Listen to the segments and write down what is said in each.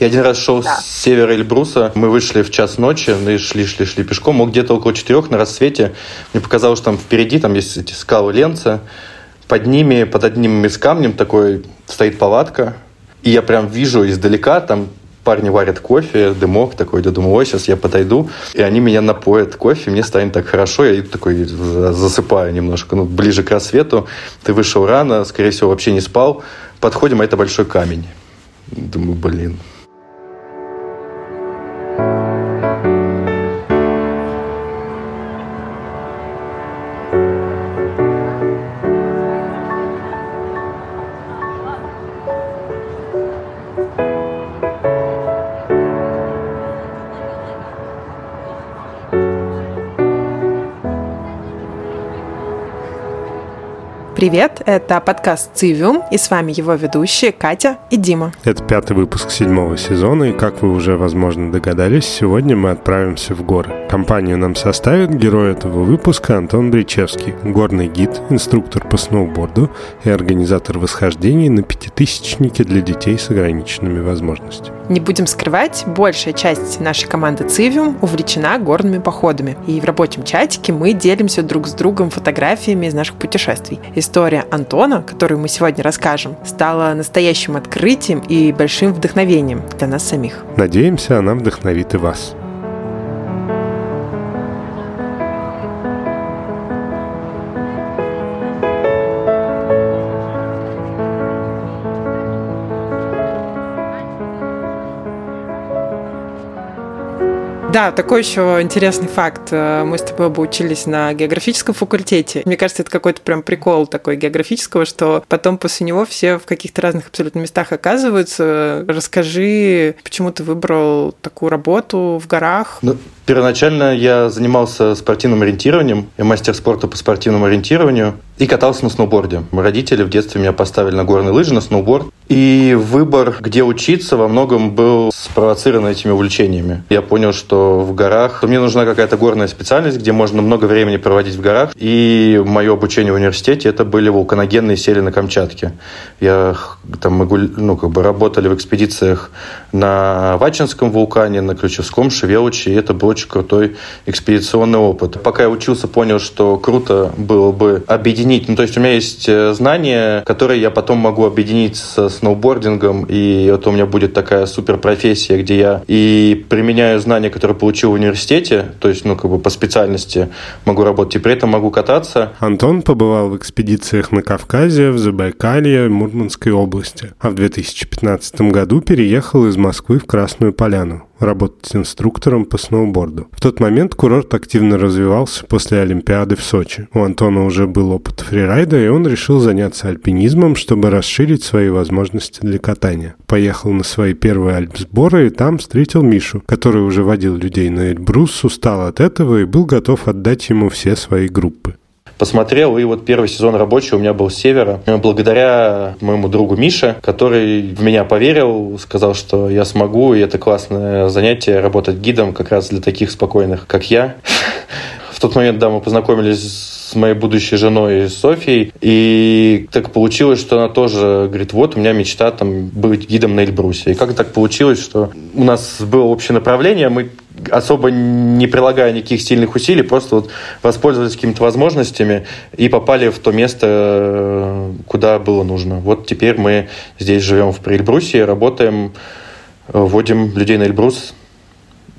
Я один раз шел да. с севера Эльбруса. Мы вышли в час ночи, мы шли, шли, шли пешком. Мы где-то около четырех на рассвете. Мне показалось, что там впереди там есть эти скалы Ленца. Под ними, под одним из камнем такой стоит палатка. И я прям вижу издалека, там парни варят кофе, дымок такой, я думаю, ой, сейчас я подойду, и они меня напоят кофе, мне станет так хорошо, я такой засыпаю немножко, ну, ближе к рассвету, ты вышел рано, скорее всего, вообще не спал, подходим, а это большой камень. Думаю, блин, Привет, это подкаст «Цивиум», и с вами его ведущие Катя и Дима. Это пятый выпуск седьмого сезона, и, как вы уже, возможно, догадались, сегодня мы отправимся в горы. Компанию нам составит герой этого выпуска Антон Бричевский, горный гид, инструктор по сноуборду и организатор восхождений на пятитысячнике для детей с ограниченными возможностями. Не будем скрывать, большая часть нашей команды «Цивиум» увлечена горными походами, и в рабочем чатике мы делимся друг с другом фотографиями из наших путешествий. История Антона, которую мы сегодня расскажем, стала настоящим открытием и большим вдохновением для нас самих. Надеемся, она вдохновит и вас. Да, такой еще интересный факт. Э, мы с тобой бы учились на географическом факультете. Мне кажется, это какой-то прям прикол такой географического, что потом после него все в каких-то разных абсолютно местах оказываются. Расскажи, почему ты выбрал такую работу в горах? Ну, первоначально я занимался спортивным ориентированием. Я мастер спорта по спортивному ориентированию и катался на сноуборде. Родители в детстве меня поставили на горные лыжи, на сноуборд. И выбор, где учиться, во многом был спровоцирован этими увлечениями. Я понял, что в горах мне нужна какая-то горная специальность, где можно много времени проводить в горах. И мое обучение в университете это были вулканогенные сели на Камчатке. Я там мы ну, как бы работали в экспедициях на Вачинском вулкане, на Ключевском, Шевелуче, и это был очень крутой экспедиционный опыт. Пока я учился, понял, что круто было бы объединить, ну, то есть у меня есть э, знания, которые я потом могу объединить со сноубордингом, и вот у меня будет такая супер профессия, где я и применяю знания, которые получил в университете, то есть, ну, как бы по специальности могу работать, и при этом могу кататься. Антон побывал в экспедициях на Кавказе, в Забайкалье, Мурманской области, а в 2015 году переехал из Москвы в Красную Поляну работать инструктором по сноуборду. В тот момент курорт активно развивался после Олимпиады в Сочи. У Антона уже был опыт фрирайда, и он решил заняться альпинизмом, чтобы расширить свои возможности для катания. Поехал на свои первые альпсборы и там встретил Мишу, который уже водил людей на Эльбрус, устал от этого и был готов отдать ему все свои группы посмотрел, и вот первый сезон рабочий у меня был с севера. Благодаря моему другу Мише, который в меня поверил, сказал, что я смогу, и это классное занятие, работать гидом как раз для таких спокойных, как я. В тот момент, да, мы познакомились с моей будущей женой Софией, и так получилось, что она тоже говорит, вот у меня мечта там быть гидом на Эльбрусе. И как так получилось, что у нас было общее направление, мы особо не прилагая никаких сильных усилий, просто вот воспользовались какими-то возможностями и попали в то место, куда было нужно. Вот теперь мы здесь живем в Эльбрусе, работаем, вводим людей на Эльбрус,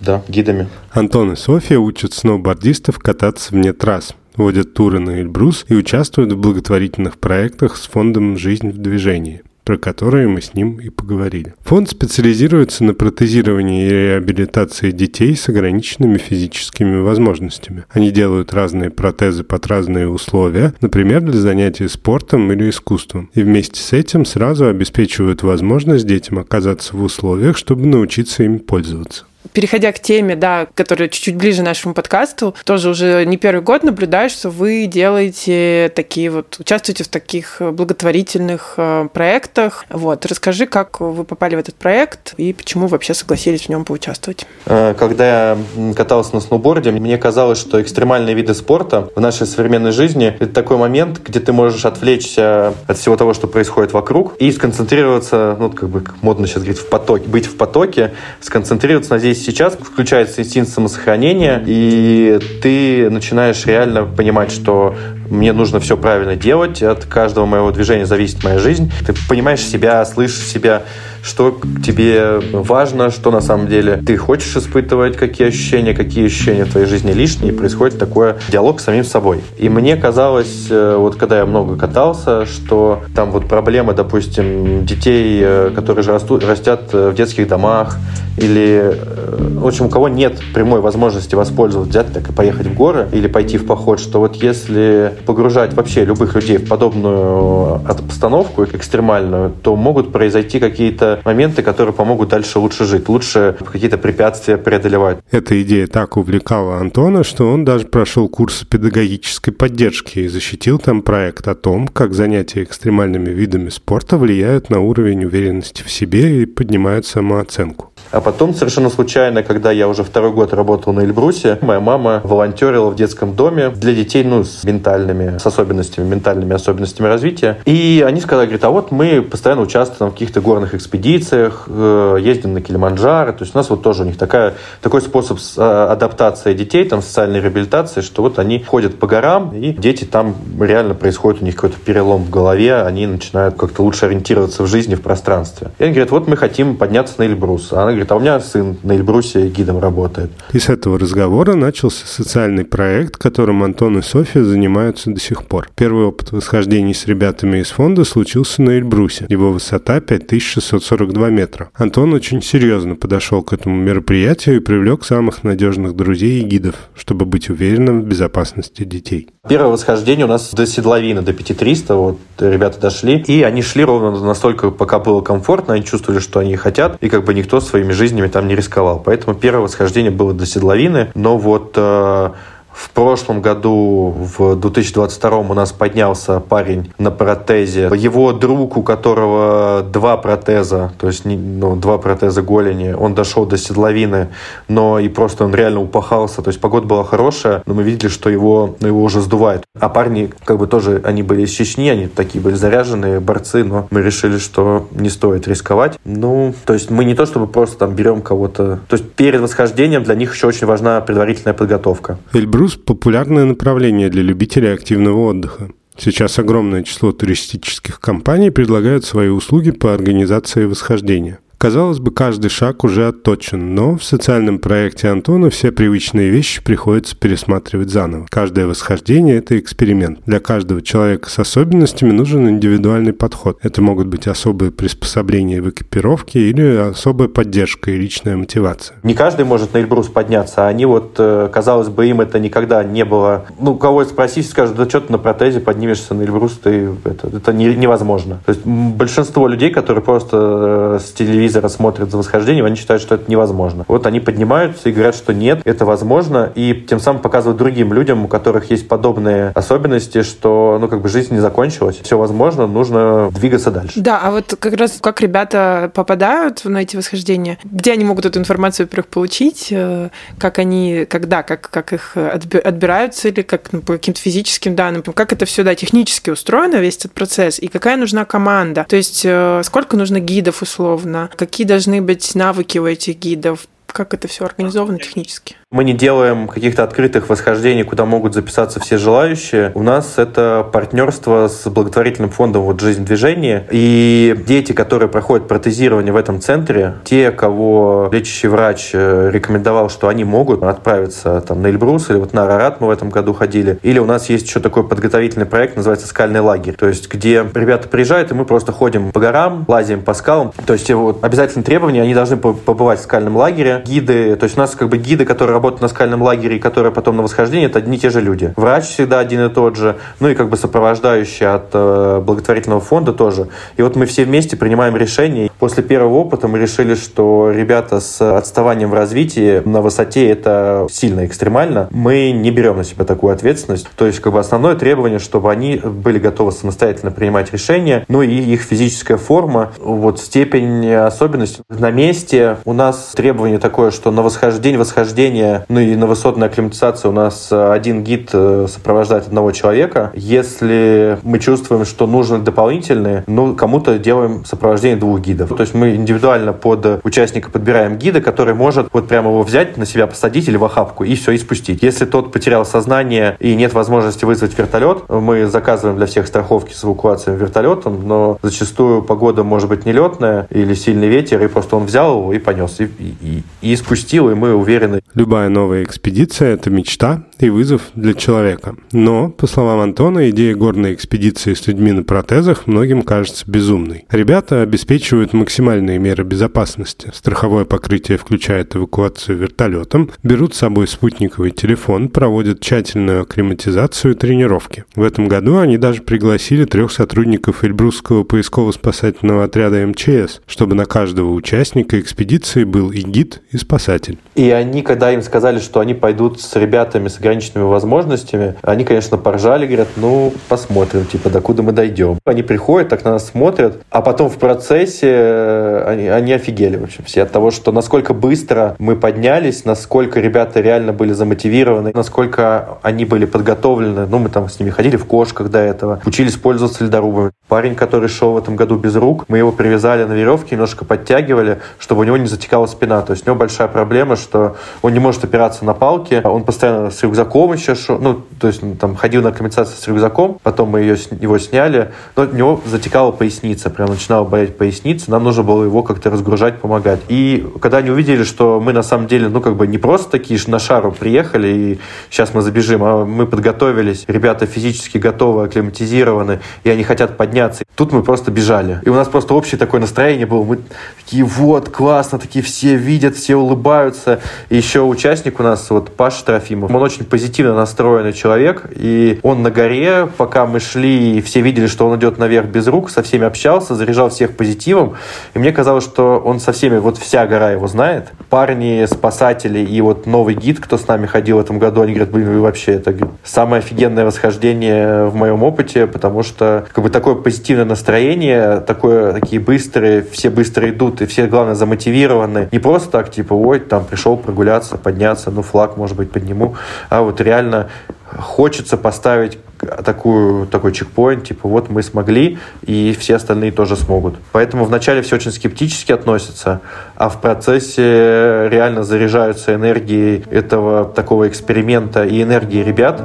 да, гидами. Антон и София учат сноубордистов кататься вне трасс водят туры на Эльбрус и участвуют в благотворительных проектах с фондом «Жизнь в движении» про которые мы с ним и поговорили. Фонд специализируется на протезировании и реабилитации детей с ограниченными физическими возможностями. Они делают разные протезы под разные условия, например, для занятий спортом или искусством. И вместе с этим сразу обеспечивают возможность детям оказаться в условиях, чтобы научиться ими пользоваться. Переходя к теме, да, которая чуть-чуть ближе нашему подкасту, тоже уже не первый год наблюдаю, что вы делаете такие вот, участвуете в таких благотворительных э, проектах. Вот, расскажи, как вы попали в этот проект и почему вообще согласились в нем поучаствовать. Э, когда я катался на сноуборде, мне казалось, что экстремальные виды спорта в нашей современной жизни — это такой момент, где ты можешь отвлечься от всего того, что происходит вокруг, и сконцентрироваться, ну, как бы модно сейчас говорить, в потоке, быть в потоке, сконцентрироваться на здесь сейчас, включается инстинкт самосохранения, и ты начинаешь реально понимать, что мне нужно все правильно делать, от каждого моего движения зависит моя жизнь. Ты понимаешь себя, слышишь себя, что тебе важно, что на самом деле ты хочешь испытывать, какие ощущения, какие ощущения в твоей жизни лишние, и происходит такой диалог с самим собой. И мне казалось, э, вот когда я много катался, что там вот проблема, допустим, детей, э, которые же растут, растят э, в детских домах, или, в общем, у кого нет прямой возможности воспользоваться, взять так и поехать в горы или пойти в поход, что вот если погружать вообще любых людей в подобную обстановку экстремальную, то могут произойти какие-то моменты, которые помогут дальше лучше жить, лучше какие-то препятствия преодолевать. Эта идея так увлекала Антона, что он даже прошел курс педагогической поддержки и защитил там проект о том, как занятия экстремальными видами спорта влияют на уровень уверенности в себе и поднимают самооценку. А потом, совершенно случайно, когда я уже второй год работал на Эльбрусе, моя мама волонтерила в детском доме для детей, ну, с ментальными, с особенностями, ментальными особенностями развития. И они сказали, говорят, а вот мы постоянно участвуем в каких-то горных экспедициях, э, ездим на Килиманджаро. То есть у нас вот тоже у них такая, такой способ а, адаптации детей, там, социальной реабилитации, что вот они ходят по горам, и дети там реально происходит у них какой-то перелом в голове, они начинают как-то лучше ориентироваться в жизни, в пространстве. И они говорят, вот мы хотим подняться на Эльбрус. А она говорит, а у меня сын на Эльбрусе гидом работает. И с этого разговора начался социальный проект, которым Антон и Софья занимаются до сих пор. Первый опыт восхождений с ребятами из фонда случился на Эльбрусе. Его высота 5642 метра. Антон очень серьезно подошел к этому мероприятию и привлек самых надежных друзей и гидов, чтобы быть уверенным в безопасности детей. Первое восхождение у нас до седловины, до 5300, вот ребята дошли, и они шли ровно настолько, пока было комфортно, они чувствовали, что они хотят, и как бы никто своими жизнями там не рисковал. Поэтому первое восхождение было до седловины, но вот э, в прошлом году, в 2022 у нас поднялся парень на протезе. Его друг, у которого два протеза, то есть ну, два протеза голени, он дошел до седловины, но и просто он реально упахался. То есть погода была хорошая, но мы видели, что его, ну, его уже сдувает. А парни, как бы тоже, они были из Чечни, они такие были заряженные борцы, но мы решили, что не стоит рисковать. Ну, то есть мы не то, чтобы просто там берем кого-то... То есть перед восхождением для них еще очень важна предварительная подготовка. Эльбрус Круиз – популярное направление для любителей активного отдыха. Сейчас огромное число туристических компаний предлагают свои услуги по организации восхождения – Казалось бы, каждый шаг уже отточен, но в социальном проекте Антона все привычные вещи приходится пересматривать заново. Каждое восхождение – это эксперимент. Для каждого человека с особенностями нужен индивидуальный подход. Это могут быть особые приспособления в экипировке или особая поддержка и личная мотивация. Не каждый может на Эльбрус подняться, а они вот, э, казалось бы, им это никогда не было. Ну, кого спросить, скажут, да что ты на протезе поднимешься на Эльбрус, ты, это, это невозможно. То есть большинство людей, которые просто э, с телевизора телевизора смотрят за восхождением, они считают, что это невозможно. Вот они поднимаются и говорят, что нет, это возможно, и тем самым показывают другим людям, у которых есть подобные особенности, что, ну, как бы жизнь не закончилась, все возможно, нужно двигаться дальше. Да, а вот как раз как ребята попадают на эти восхождения, где они могут эту информацию, во-первых, получить, э, как они, когда, как, как их отбираются или как ну, по каким-то физическим данным, как это все, да, технически устроено, весь этот процесс, и какая нужна команда, то есть э, сколько нужно гидов условно, какие должны быть навыки у этих гидов, как это все организовано технически? Мы не делаем каких-то открытых восхождений, куда могут записаться все желающие. У нас это партнерство с благотворительным фондом вот «Жизнь движения». И дети, которые проходят протезирование в этом центре, те, кого лечащий врач э, рекомендовал, что они могут отправиться там, на Эльбрус или вот на Арарат мы в этом году ходили. Или у нас есть еще такой подготовительный проект, называется «Скальный лагерь». То есть, где ребята приезжают, и мы просто ходим по горам, лазим по скалам. То есть, вот, обязательные требования, они должны побывать в скальном лагере. Гиды, то есть у нас как бы гиды, которые работают на скальном лагере и которые потом на восхождении, это одни и те же люди. Врач всегда один и тот же, ну и как бы сопровождающий от э, благотворительного фонда тоже. И вот мы все вместе принимаем решение. После первого опыта мы решили, что ребята с отставанием в развитии на высоте это сильно экстремально. Мы не берем на себя такую ответственность. То есть как бы основное требование, чтобы они были готовы самостоятельно принимать решения, ну и их физическая форма, вот степень особенностей на месте. У нас требование такое, что на восхождение, восхождение, ну и на высотной акклиматизации у нас один гид э, сопровождает одного человека. Если мы чувствуем, что нужны дополнительные, ну, кому-то делаем сопровождение двух гидов. То есть мы индивидуально под участника подбираем гида, который может вот прямо его взять, на себя посадить или в охапку и все, и спустить. Если тот потерял сознание и нет возможности вызвать вертолет, мы заказываем для всех страховки с эвакуацией вертолетом, но зачастую погода может быть нелетная или сильный ветер, и просто он взял его и понес, и, и, и спустил, и мы уверены. Любая новая экспедиция – это мечта и вызов для человека. Но, по словам Антона, идея горной экспедиции с людьми на протезах многим кажется безумной. Ребята обеспечивают максимальные меры безопасности. Страховое покрытие включает эвакуацию вертолетом, берут с собой спутниковый телефон, проводят тщательную акклиматизацию и тренировки. В этом году они даже пригласили трех сотрудников Эльбрусского поисково-спасательного отряда МЧС, чтобы на каждого участника экспедиции был и гид, и спасатель. И они, когда им сказали, что они пойдут с ребятами с ограниченными возможностями, они, конечно, поржали, говорят, ну, посмотрим, типа, докуда мы дойдем. Они приходят, так на нас смотрят, а потом в процессе э, они, они офигели, в общем, все от того, что насколько быстро мы поднялись, насколько ребята реально были замотивированы, насколько они были подготовлены. Ну, мы там с ними ходили в кошках до этого, учились пользоваться ледорубами. Парень, который шел в этом году без рук, мы его привязали на веревке, немножко подтягивали, чтобы у него не затекала спина. То есть у него большая проблема, что он не может опираться на палки, он постоянно с рюкзаком еще шел, ну, то есть ну, там ходил на компенсацию с рюкзаком, потом мы ее, его сняли, но у него затекала поясница, прям начинала болеть поясница, нам нужно было его как-то разгружать, помогать. И когда они увидели, что мы на самом деле, ну, как бы не просто такие на шару приехали, и сейчас мы забежим, а мы подготовились, ребята физически готовы, акклиматизированы, и они хотят подняться. Тут мы просто бежали. И у нас просто общее такое настроение было. Мы такие, вот, классно, такие все видят, все улыбаются. И еще участник у нас, вот Паша Трофимов, он очень позитивно настроенный человек, и он на горе, пока мы шли, и все видели, что он идет наверх без рук, со всеми общался, заряжал всех позитивом, и мне казалось, что он со всеми, вот вся гора его знает. Парни, спасатели и вот новый гид, кто с нами ходил в этом году, они говорят, блин, вы вообще, это самое офигенное восхождение в моем опыте, потому что как бы такое позитивное настроение, такое, такие быстрые, все быстро идут, и все, главное, замотивированы. Не просто так, типа, ой, там пришел прогуляться, подняться, ну, флаг, может быть, подниму, а вот реально хочется поставить такую, такой чекпоинт, типа вот мы смогли, и все остальные тоже смогут. Поэтому вначале все очень скептически относятся, а в процессе реально заряжаются энергией этого такого эксперимента и энергией ребят.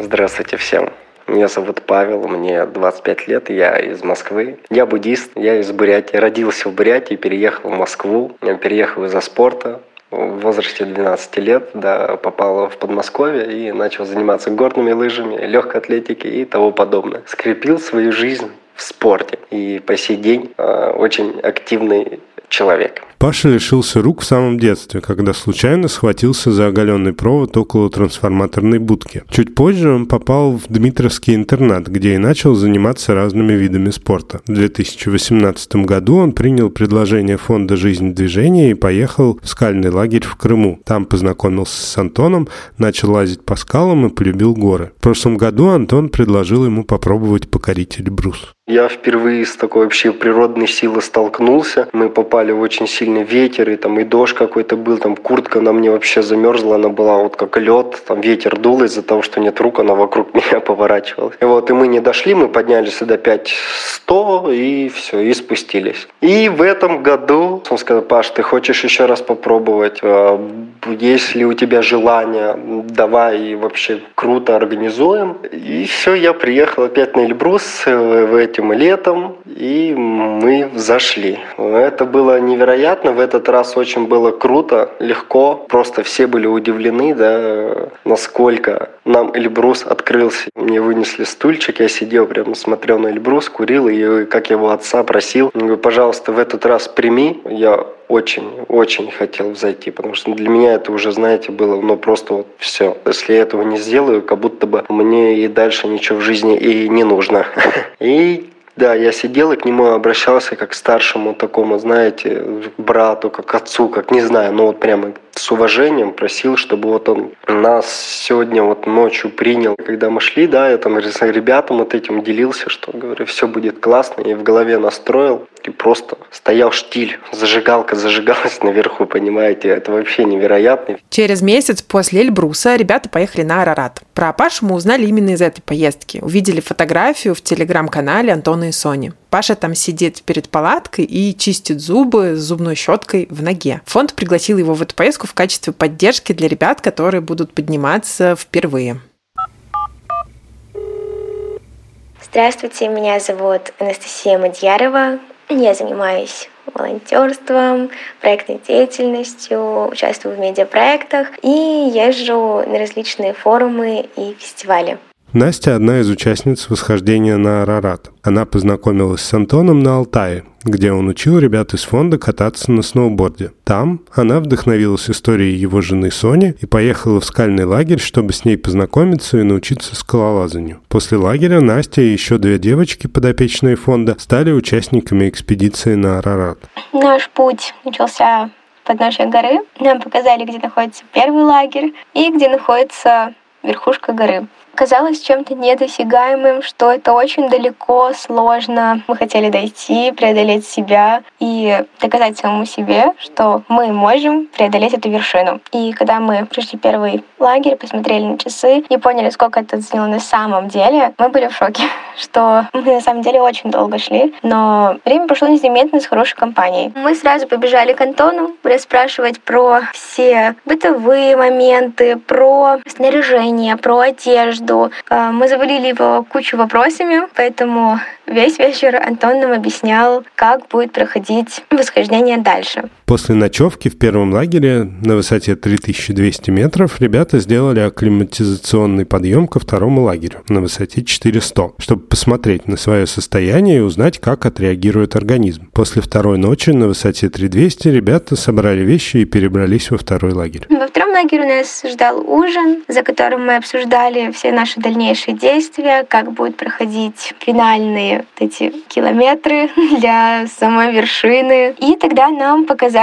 Здравствуйте всем. Меня зовут Павел, мне 25 лет, я из Москвы. Я буддист, я из Бурятии. Родился в Бурятии, переехал в Москву. Я переехал из-за спорта. В возрасте 12 лет да, попал в Подмосковье и начал заниматься горными лыжами, легкой атлетикой и того подобное. Скрепил свою жизнь в спорте. И по сей день э, очень активный человек. Паша лишился рук в самом детстве, когда случайно схватился за оголенный провод около трансформаторной будки. Чуть позже он попал в Дмитровский интернат, где и начал заниматься разными видами спорта. В 2018 году он принял предложение фонда «Жизнь движения» и поехал в скальный лагерь в Крыму. Там познакомился с Антоном, начал лазить по скалам и полюбил горы. В прошлом году Антон предложил ему попробовать покорить Эльбрус. Я впервые с такой вообще природной силой столкнулся. Мы попали в очень сильный ветер, и там и дождь какой-то был, там куртка на мне вообще замерзла, она была вот как лед, там ветер дул из-за того, что нет рук, она вокруг меня поворачивалась. И вот, и мы не дошли, мы поднялись до 5100 и все, и спустились. И в этом году он сказал, Паш, ты хочешь еще раз попробовать? А, есть ли у тебя желание? Давай вообще круто организуем. И все, я приехал опять на Эльбрус э, в этим летом, и мы зашли. Это было невероятно, в этот раз очень было круто, легко, просто все были удивлены, да, насколько нам Эльбрус открылся. Мне вынесли стульчик, я сидел прямо, смотрел на Эльбрус, курил, и как его отца просил, говорю, пожалуйста, в этот раз прими. Я очень, очень хотел зайти, потому что для меня это уже, знаете, было, ну, просто вот все. Если я этого не сделаю, как будто бы мне и дальше ничего в жизни и не нужно. И да, я сидел и к нему обращался как к старшему такому, знаете, брату, как отцу, как не знаю, ну вот прямо с уважением просил, чтобы вот он нас сегодня вот ночью принял. Когда мы шли, да, я там ребятам вот этим делился, что, говорю, все будет классно, и в голове настроил, и просто стоял штиль, зажигалка зажигалась наверху, понимаете, это вообще невероятно. Через месяц после Эльбруса ребята поехали на Арарат. Про Пашу мы узнали именно из этой поездки. Увидели фотографию в телеграм-канале Антона и Сони. Паша там сидит перед палаткой и чистит зубы с зубной щеткой в ноге. Фонд пригласил его в эту поездку в качестве поддержки для ребят, которые будут подниматься впервые. Здравствуйте, меня зовут Анастасия Мадьярова. Я занимаюсь волонтерством, проектной деятельностью, участвую в медиапроектах и езжу на различные форумы и фестивали. Настя – одна из участниц восхождения на Арарат. Она познакомилась с Антоном на Алтае, где он учил ребят из фонда кататься на сноуборде. Там она вдохновилась историей его жены Сони и поехала в скальный лагерь, чтобы с ней познакомиться и научиться скалолазанию. После лагеря Настя и еще две девочки, подопечные фонда, стали участниками экспедиции на Арарат. Наш путь начался подножия горы. Нам показали, где находится первый лагерь и где находится верхушка горы казалось чем-то недосягаемым, что это очень далеко, сложно. Мы хотели дойти, преодолеть себя и доказать самому себе, что мы можем преодолеть эту вершину. И когда мы пришли первый лагерь, посмотрели на часы и поняли, сколько это заняло на самом деле, мы были в шоке, что мы на самом деле очень долго шли, но время прошло незаметно с хорошей компанией. Мы сразу побежали к Антону расспрашивать про все бытовые моменты, про снаряжение, про одежду, году. А, мы завалили его кучу вопросами, поэтому весь вечер Антон нам объяснял, как будет проходить восхождение дальше. После ночевки в первом лагере на высоте 3200 метров ребята сделали акклиматизационный подъем ко второму лагерю на высоте 400, чтобы посмотреть на свое состояние и узнать, как отреагирует организм. После второй ночи на высоте 3200 ребята собрали вещи и перебрались во второй лагерь. Во втором лагере нас ждал ужин, за которым мы обсуждали все наши дальнейшие действия, как будут проходить финальные эти километры для самой вершины. И тогда нам показали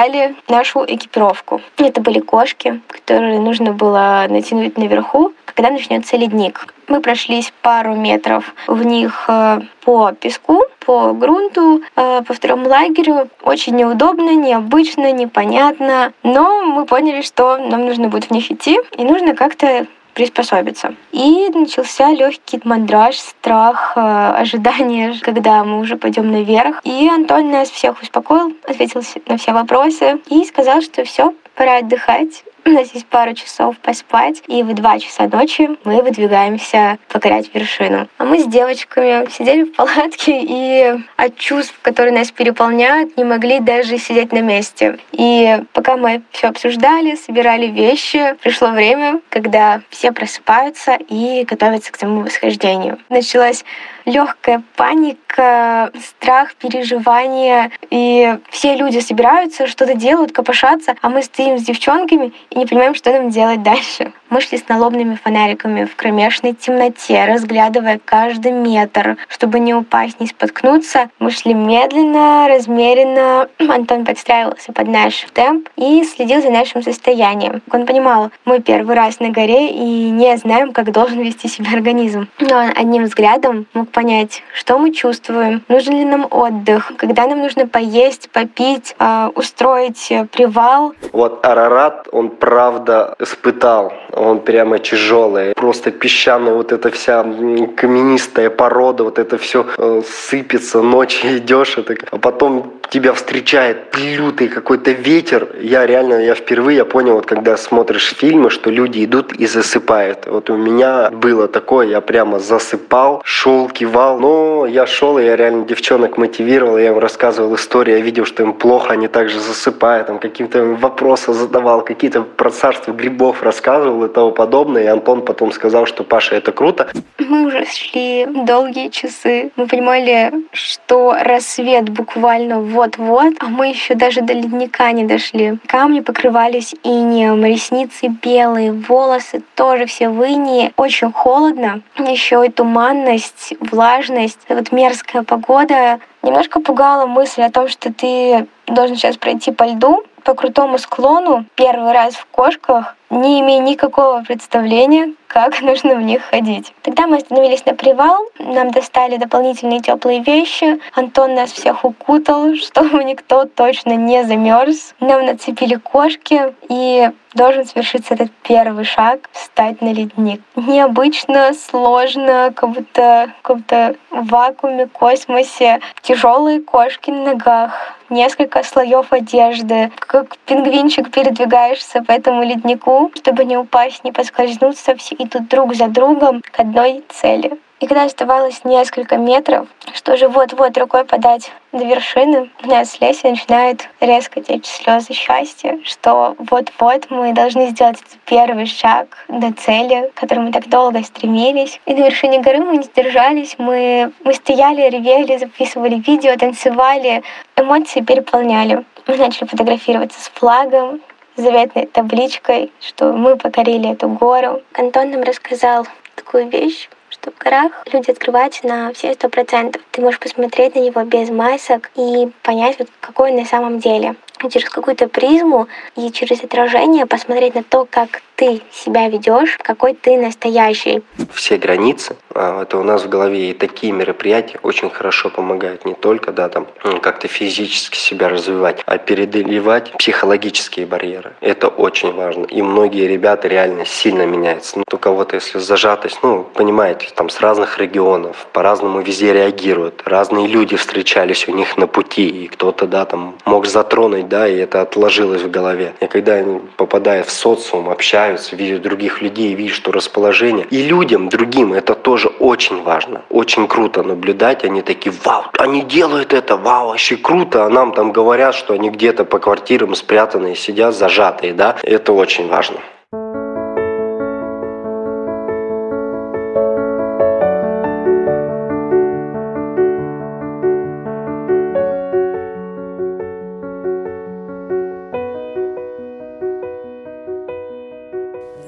нашу экипировку. Это были кошки, которые нужно было натянуть наверху, когда начнется ледник. Мы прошлись пару метров в них э, по песку, по грунту, э, по второму лагерю. Очень неудобно, необычно, непонятно. Но мы поняли, что нам нужно будет в них идти, и нужно как-то приспособиться. И начался легкий мандраж, страх, э, ожидание, когда мы уже пойдем наверх. И Антон нас всех успокоил, ответил на все вопросы и сказал, что все, пора отдыхать. Есть пару часов поспать, и в два часа ночи мы выдвигаемся покорять вершину. А мы с девочками сидели в палатке, и от чувств, которые нас переполняют, не могли даже сидеть на месте. И пока мы все обсуждали, собирали вещи, пришло время, когда все просыпаются и готовятся к тому восхождению. Началась легкая паника, страх, переживания. И все люди собираются, что-то делают, копошатся, а мы стоим с девчонками и не понимаем, что нам делать дальше. Мы шли с налобными фонариками в кромешной темноте, разглядывая каждый метр, чтобы не упасть, не споткнуться. Мы шли медленно, размеренно. Антон подстраивался под наш темп и следил за нашим состоянием. Он понимал, мы первый раз на горе и не знаем, как должен вести себя организм. Но он одним взглядом мог понять, что мы чувствуем, нужен ли нам отдых, когда нам нужно поесть, попить, а, устроить привал. Вот Арарат, он правда испытал он прямо тяжелый. Просто песчаная вот эта вся каменистая порода, вот это все э, сыпется, ночью идешь, это... а потом тебя встречает лютый какой-то ветер. Я реально, я впервые понял, вот когда смотришь фильмы, что люди идут и засыпают. Вот у меня было такое, я прямо засыпал, шел, кивал. Но я шел, и я реально девчонок мотивировал, я им рассказывал истории, я видел, что им плохо, они также засыпают, там каким-то вопросы задавал, какие-то про царство грибов рассказывал и тому подобное. И Антон потом сказал, что Паша, это круто. Мы уже шли долгие часы. Мы понимали, что рассвет буквально вот-вот, а мы еще даже до ледника не дошли. Камни покрывались инеем, ресницы белые, волосы тоже все в инии. Очень холодно. Еще и туманность, влажность, вот мерзкая погода. Немножко пугала мысль о том, что ты должен сейчас пройти по льду, по крутому склону, первый раз в кошках, не имея никакого представления, как нужно в них ходить. Тогда мы остановились на привал, нам достали дополнительные теплые вещи, Антон нас всех укутал, чтобы никто точно не замерз. Нам нацепили кошки, и должен свершиться этот первый шаг — встать на ледник. Необычно, сложно, как будто, как будто в вакууме, космосе. Тяжелые кошки на ногах, несколько слоев одежды, как пингвинчик передвигаешься по этому леднику, чтобы не упасть, не поскользнуться, все идут друг за другом к одной цели. И когда оставалось несколько метров, что уже вот-вот рукой подать до вершины, у меня с Лесей начинает резко течь слезы счастья, что вот-вот мы должны сделать этот первый шаг до цели, к которой мы так долго стремились. И на вершине горы мы не сдержались, мы, мы стояли, ревели, записывали видео, танцевали, эмоции переполняли. Мы начали фотографироваться с флагом, заветной табличкой, что мы покорили эту гору. Антон нам рассказал такую вещь, что в горах люди открываются на все сто процентов. Ты можешь посмотреть на него без масок и понять, вот какой он на самом деле через какую-то призму и через отражение посмотреть на то, как ты себя ведешь, какой ты настоящий. Все границы, а, это у нас в голове и такие мероприятия очень хорошо помогают не только, да, там, как-то физически себя развивать, а преодолевать психологические барьеры. Это очень важно. И многие ребята реально сильно меняются. Ну, у кого-то, если зажатость, ну, понимаете, там с разных регионов, по-разному везде реагируют. Разные люди встречались у них на пути, и кто-то, да, там мог затронуть, да, и это отложилось в голове. И когда они попадают в социум, общаются, видят других людей, видят, что расположение. И людям, другим, это тоже очень важно. Очень круто наблюдать. Они такие, вау, они делают это, вау, вообще круто. А нам там говорят, что они где-то по квартирам спрятанные, сидят зажатые, да. Это очень важно.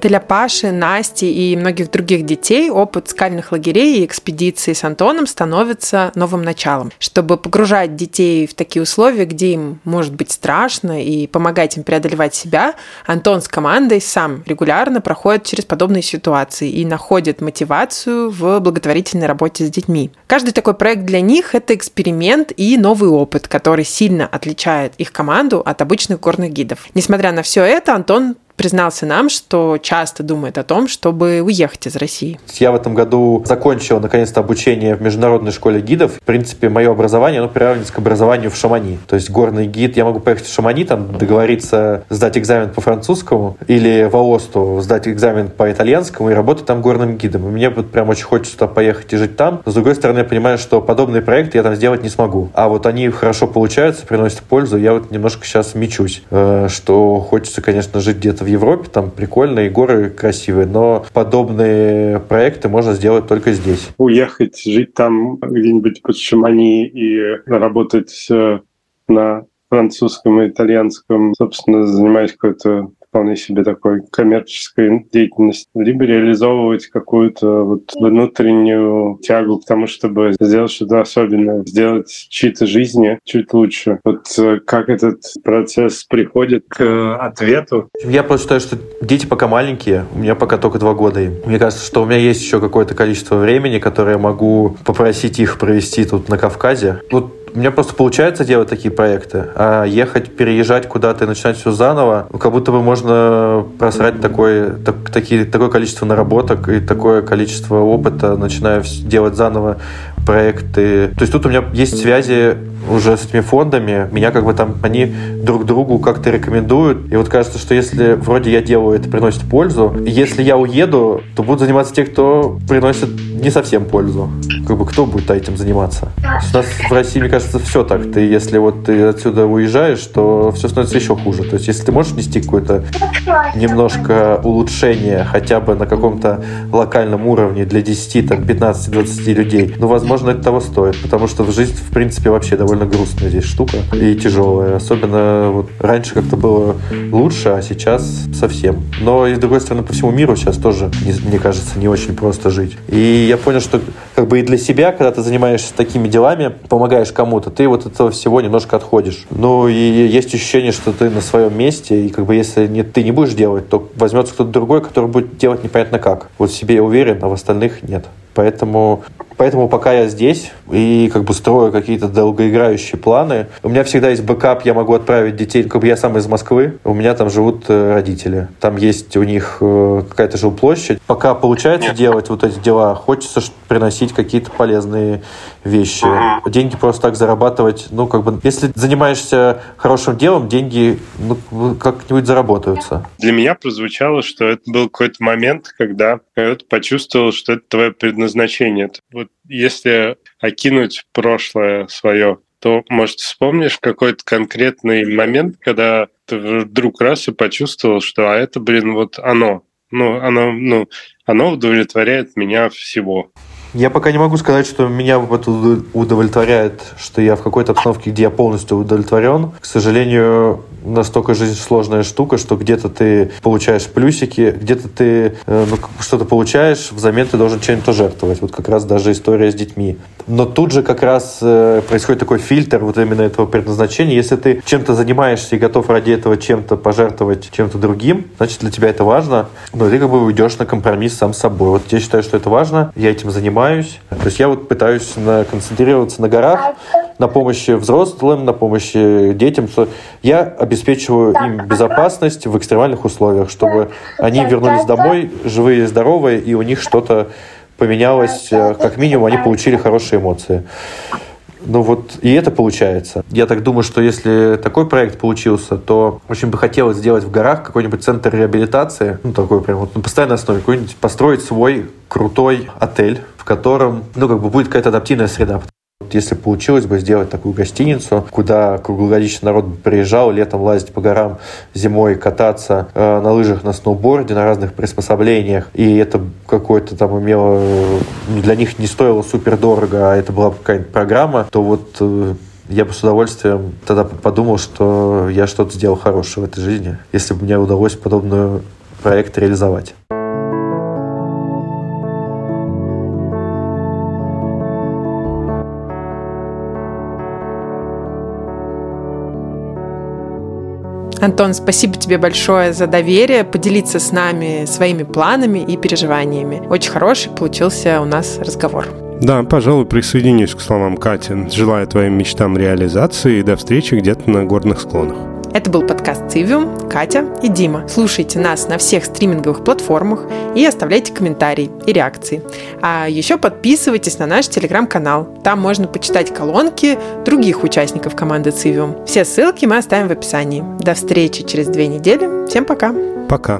Для Паши, Насти и многих других детей опыт скальных лагерей и экспедиции с Антоном становится новым началом. Чтобы погружать детей в такие условия, где им может быть страшно, и помогать им преодолевать себя, Антон с командой сам регулярно проходит через подобные ситуации и находит мотивацию в благотворительной работе с детьми. Каждый такой проект для них – это эксперимент и новый опыт, который сильно отличает их команду от обычных горных гидов. Несмотря на все это, Антон признался нам, что часто думает о том, чтобы уехать из России. Я в этом году закончил, наконец-то, обучение в международной школе гидов. В принципе, мое образование, оно приравнивается к образованию в Шамани. То есть горный гид, я могу поехать в Шамани, там договориться сдать экзамен по французскому или в Аосту сдать экзамен по итальянскому и работать там горным гидом. И мне вот прям очень хочется туда поехать и жить там. Но, с другой стороны, я понимаю, что подобные проекты я там сделать не смогу. А вот они хорошо получаются, приносят пользу. Я вот немножко сейчас мечусь, э, что хочется, конечно, жить где-то в Европе, там прикольные горы красивые, но подобные проекты можно сделать только здесь. Уехать, жить там где-нибудь под Шамани и работать на французском и итальянском, собственно, занимаясь какой-то вполне себе такой коммерческой деятельности, либо реализовывать какую-то вот внутреннюю тягу к тому, чтобы сделать что-то особенное, сделать чьи-то жизни чуть лучше. Вот э, как этот процесс приходит к ответу? Я просто считаю, что дети пока маленькие, у меня пока только два года им. Мне кажется, что у меня есть еще какое-то количество времени, которое я могу попросить их провести тут на Кавказе. Вот у меня просто получается делать такие проекты, а ехать, переезжать куда-то и начинать все заново, как будто бы можно просрать такое, так, такие, такое количество наработок и такое количество опыта, начиная делать заново проекты. То есть тут у меня есть связи уже с этими фондами, меня как бы там они друг другу как-то рекомендуют. И вот кажется, что если вроде я делаю это приносит пользу, если я уеду, то будут заниматься те, кто приносит не совсем пользу. Как бы кто будет этим заниматься? У нас в России, мне кажется, все так. Ты, если вот ты отсюда уезжаешь, то все становится еще хуже. То есть, если ты можешь нести какое-то немножко улучшение хотя бы на каком-то локальном уровне для 10, там, 15-20 людей, ну, возможно, это того стоит. Потому что жизнь, в принципе, вообще довольно грустная здесь штука и тяжелая. Особенно вот раньше как-то было лучше, а сейчас совсем. Но, и с другой стороны, по всему миру сейчас тоже, мне кажется, не очень просто жить. И я понял, что как бы и для себя, когда ты занимаешься такими делами, помогаешь кому-то, ты вот этого всего немножко отходишь. Ну и есть ощущение, что ты на своем месте, и как бы если не, ты не будешь делать, то возьмется кто-то другой, который будет делать непонятно как. Вот себе я уверен, а в остальных нет. Поэтому Поэтому пока я здесь и как бы строю какие-то долгоиграющие планы, у меня всегда есть бэкап, я могу отправить детей, как бы я сам из Москвы, у меня там живут э, родители. Там есть у них э, какая-то жилплощадь. Пока получается Нет. делать вот эти дела, хочется приносить какие-то полезные вещи. Угу. Деньги просто так зарабатывать, ну, как бы, если занимаешься хорошим делом, деньги ну, как-нибудь заработаются. Для меня прозвучало, что это был какой-то момент, когда ты почувствовал, что это твое предназначение. Вот если окинуть прошлое свое, то, может, вспомнишь какой-то конкретный момент, когда ты вдруг раз и почувствовал, что а это, блин, вот оно. Ну, оно, ну, оно удовлетворяет меня всего. Я пока не могу сказать, что меня вот удовлетворяет, что я в какой-то обстановке, где я полностью удовлетворен. К сожалению, настолько жизнь сложная штука, что где-то ты получаешь плюсики, где-то ты э, ну, что-то получаешь, взамен ты должен чем-то жертвовать. Вот как раз даже история с детьми. Но тут же как раз э, происходит такой фильтр вот именно этого предназначения. Если ты чем-то занимаешься и готов ради этого чем-то пожертвовать чем-то другим, значит для тебя это важно, но ты как бы уйдешь на компромисс сам с собой. Вот я считаю, что это важно, я этим занимаюсь. То есть я вот пытаюсь на, концентрироваться на горах, на помощи взрослым, на помощи детям. Что я обеспечиваю им безопасность в экстремальных условиях, чтобы они вернулись домой живые и здоровые, и у них что-то поменялось, э, как минимум они получили хорошие эмоции. Ну вот, и это получается. Я так думаю, что если такой проект получился, то очень бы хотелось сделать в горах какой-нибудь центр реабилитации, ну такой прям вот на постоянной основе, какой-нибудь построить свой крутой отель, в котором, ну как бы будет какая-то адаптивная среда. Если получилось бы сделать такую гостиницу, куда круглогодично народ приезжал летом лазить по горам, зимой кататься э, на лыжах, на сноуборде, на разных приспособлениях, и это какое-то там имело... Для них не стоило супер дорого, а это была какая-нибудь программа, то вот э, я бы с удовольствием тогда подумал, что я что-то сделал хорошее в этой жизни, если бы мне удалось подобный проект реализовать. Антон, спасибо тебе большое за доверие, поделиться с нами своими планами и переживаниями. Очень хороший получился у нас разговор. Да, пожалуй, присоединюсь к словам Кати. Желаю твоим мечтам реализации и до встречи где-то на горных склонах. Это был подкаст Цивиум, Катя и Дима. Слушайте нас на всех стриминговых платформах и оставляйте комментарии и реакции. А еще подписывайтесь на наш телеграм-канал. Там можно почитать колонки других участников команды Цивиум. Все ссылки мы оставим в описании. До встречи через две недели. Всем пока. Пока.